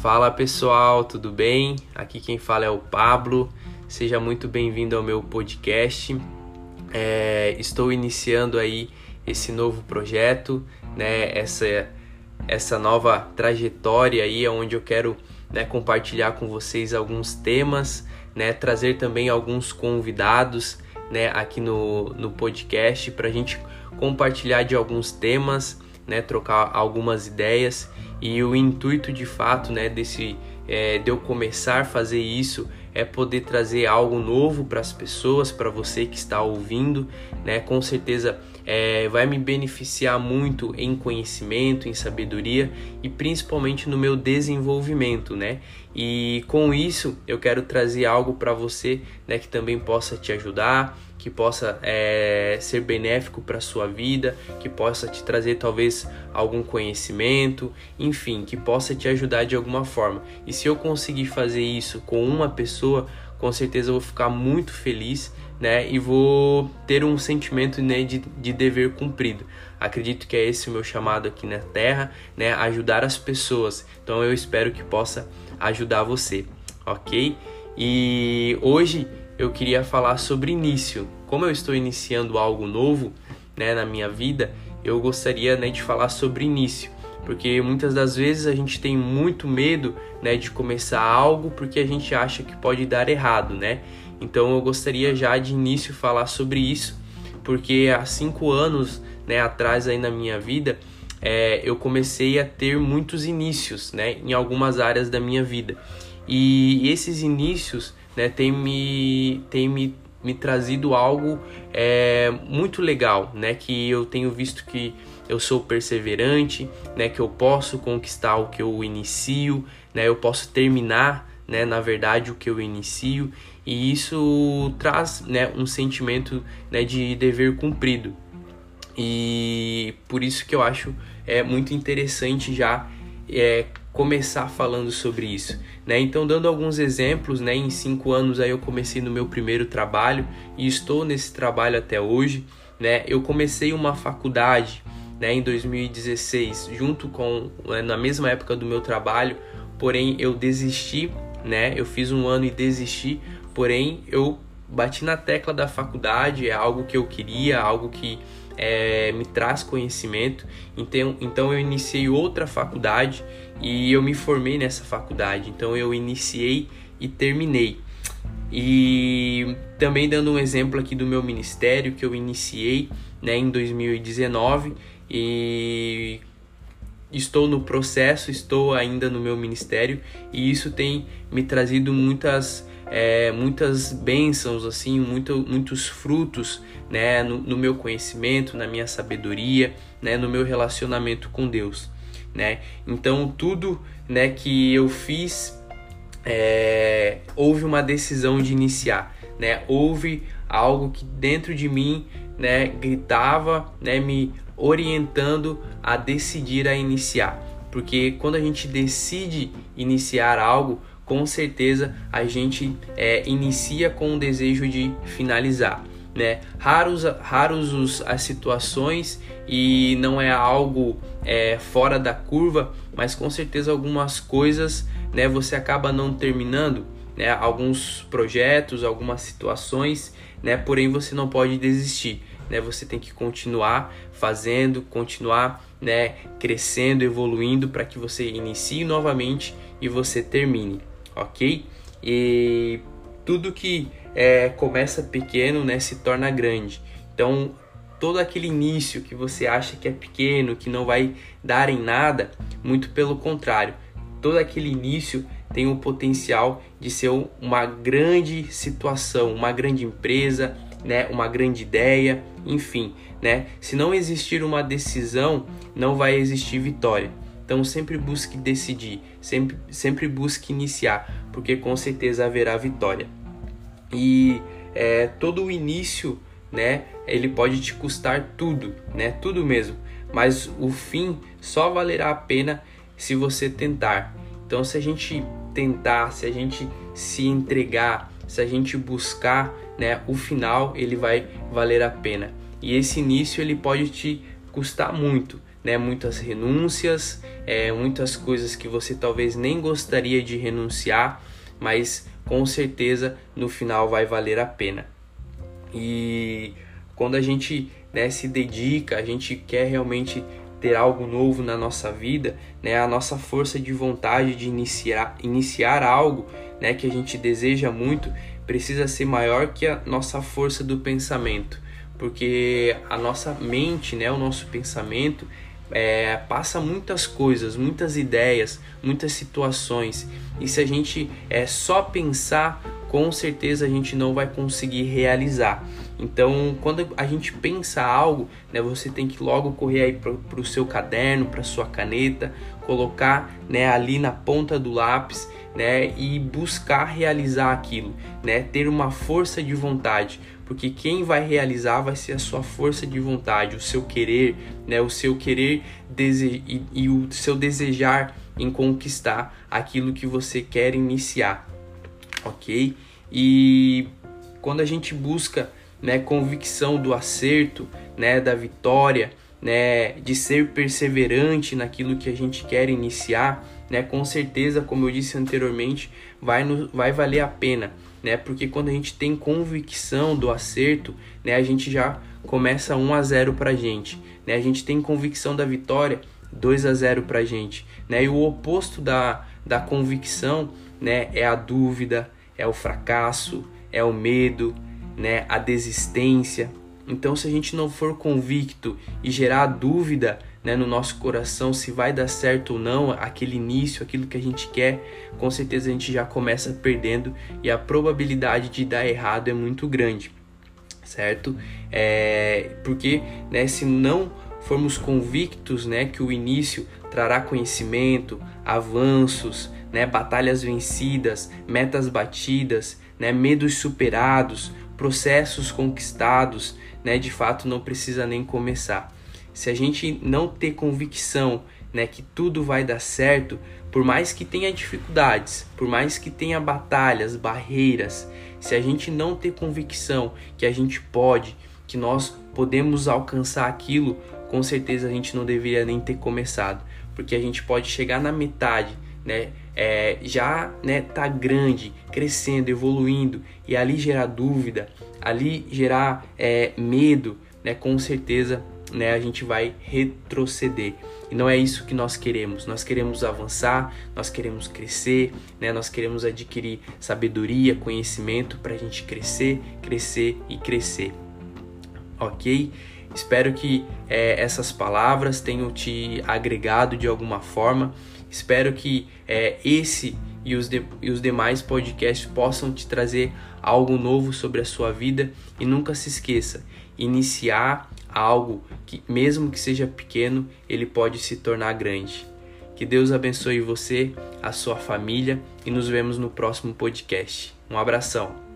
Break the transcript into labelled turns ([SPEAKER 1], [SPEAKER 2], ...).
[SPEAKER 1] Fala pessoal, tudo bem? Aqui quem fala é o Pablo. Seja muito bem-vindo ao meu podcast. É, estou iniciando aí esse novo projeto, né? Essa essa nova trajetória aí, onde eu quero né, compartilhar com vocês alguns temas, né? Trazer também alguns convidados, né? Aqui no, no podcast para a gente compartilhar de alguns temas, né? Trocar algumas ideias e o intuito de fato, né, desse é, de eu começar a fazer isso é poder trazer algo novo para as pessoas, para você que está ouvindo, né? Com certeza é, vai me beneficiar muito em conhecimento, em sabedoria e principalmente no meu desenvolvimento, né? E com isso eu quero trazer algo para você, né, que também possa te ajudar, que possa é, ser benéfico para sua vida, que possa te trazer talvez algum conhecimento, enfim, que possa te ajudar de alguma forma. E se eu conseguir fazer isso com uma pessoa, com certeza eu vou ficar muito feliz, né? E vou ter um sentimento né, de, de dever cumprido. Acredito que é esse o meu chamado aqui na Terra, né? Ajudar as pessoas. Então eu espero que possa ajudar você, ok? E hoje eu queria falar sobre início. Como eu estou iniciando algo novo né, na minha vida, eu gostaria né, de falar sobre início. Porque muitas das vezes a gente tem muito medo né, de começar algo porque a gente acha que pode dar errado, né? Então eu gostaria já de início falar sobre isso, porque há cinco anos né, atrás aí na minha vida é, eu comecei a ter muitos inícios né, em algumas áreas da minha vida. E esses inícios né, tem me, tem me, me trazido algo é, muito legal, né, que eu tenho visto que eu sou perseverante, né, que eu posso conquistar o que eu inicio, né, eu posso terminar, né, na verdade, o que eu inicio, e isso traz né, um sentimento né, de dever cumprido. E por isso que eu acho é muito interessante já é, começar falando sobre isso, né? Então, dando alguns exemplos, né? Em cinco anos aí eu comecei no meu primeiro trabalho e estou nesse trabalho até hoje, né? Eu comecei uma faculdade, né? Em 2016, junto com né, na mesma época do meu trabalho, porém eu desisti, né? Eu fiz um ano e desisti, porém eu bati na tecla da faculdade, é algo que eu queria, algo que é, me traz conhecimento. Então, então eu iniciei outra faculdade e eu me formei nessa faculdade. Então eu iniciei e terminei. E também dando um exemplo aqui do meu ministério que eu iniciei né, em 2019 e estou no processo, estou ainda no meu ministério e isso tem me trazido muitas é, muitas bênçãos, assim, muito, muitos frutos né, no, no, meu conhecimento, na minha sabedoria, né, no meu relacionamento com Deus. Né? Então, tudo né, que eu fiz, é, houve uma decisão de iniciar. Né? Houve algo que dentro de mim né, gritava, né, me orientando a decidir a iniciar. Porque quando a gente decide iniciar algo, com certeza a gente é, inicia com o desejo de finalizar. Né? Raros, raros os, as situações e não é algo é, fora da curva, mas com certeza algumas coisas né, você acaba não terminando, né? alguns projetos, algumas situações, né? porém você não pode desistir. Né? Você tem que continuar fazendo, continuar né, crescendo, evoluindo para que você inicie novamente e você termine ok? E tudo que é, começa pequeno né, se torna grande. Então, todo aquele início que você acha que é pequeno, que não vai dar em nada, muito pelo contrário, todo aquele início tem o potencial de ser uma grande situação, uma grande empresa, né, uma grande ideia, enfim, né? Se não existir uma decisão, não vai existir vitória. Então sempre busque decidir, sempre, sempre busque iniciar, porque com certeza haverá vitória. E é, todo o início, né, ele pode te custar tudo, né, tudo mesmo. Mas o fim só valerá a pena se você tentar. Então se a gente tentar, se a gente se entregar, se a gente buscar, né, o final ele vai valer a pena. E esse início ele pode te custar muito, né, muitas renúncias, é, muitas coisas que você talvez nem gostaria de renunciar, mas com certeza no final vai valer a pena. E quando a gente né, se dedica, a gente quer realmente ter algo novo na nossa vida, né, a nossa força de vontade de iniciar, iniciar algo né, que a gente deseja muito precisa ser maior que a nossa força do pensamento, porque a nossa mente, né, o nosso pensamento, é, passa muitas coisas, muitas ideias, muitas situações. E se a gente é só pensar, com certeza a gente não vai conseguir realizar. Então, quando a gente pensa algo, né, você tem que logo correr aí para o seu caderno, para sua caneta, colocar né, ali na ponta do lápis né, e buscar realizar aquilo, né, ter uma força de vontade, porque quem vai realizar vai ser a sua força de vontade, o seu querer, né, o seu querer e, e o seu desejar em conquistar aquilo que você quer iniciar, ok? E quando a gente busca né, convicção do acerto, né, da vitória, né, de ser perseverante naquilo que a gente quer iniciar, né, com certeza, como eu disse anteriormente, vai, no, vai valer a pena né? Porque quando a gente tem convicção do acerto, né, a gente já começa 1 a 0 pra gente, né? A gente tem convicção da vitória, 2 a 0 pra gente, né? E o oposto da, da convicção, né, é a dúvida, é o fracasso, é o medo, né, a desistência. Então, se a gente não for convicto e gerar dúvida, né, no nosso coração se vai dar certo ou não aquele início, aquilo que a gente quer, com certeza a gente já começa perdendo e a probabilidade de dar errado é muito grande, certo? É, porque né, se não formos convictos né, que o início trará conhecimento, avanços, né, batalhas vencidas, metas batidas, né, medos superados, processos conquistados, né, de fato não precisa nem começar. Se a gente não ter convicção né, que tudo vai dar certo, por mais que tenha dificuldades, por mais que tenha batalhas, barreiras, se a gente não ter convicção que a gente pode, que nós podemos alcançar aquilo, com certeza a gente não deveria nem ter começado, porque a gente pode chegar na metade, né, é, já né, tá grande, crescendo, evoluindo e ali gerar dúvida, ali gerar é, medo, né, com certeza né, a gente vai retroceder. E não é isso que nós queremos. Nós queremos avançar, nós queremos crescer, né, nós queremos adquirir sabedoria, conhecimento para a gente crescer, crescer e crescer. Ok? Espero que é, essas palavras tenham te agregado de alguma forma. Espero que é, esse e os, de, e os demais podcasts possam te trazer algo novo sobre a sua vida. E nunca se esqueça: iniciar algo que, mesmo que seja pequeno, ele pode se tornar grande. Que Deus abençoe você, a sua família e nos vemos no próximo podcast. Um abração.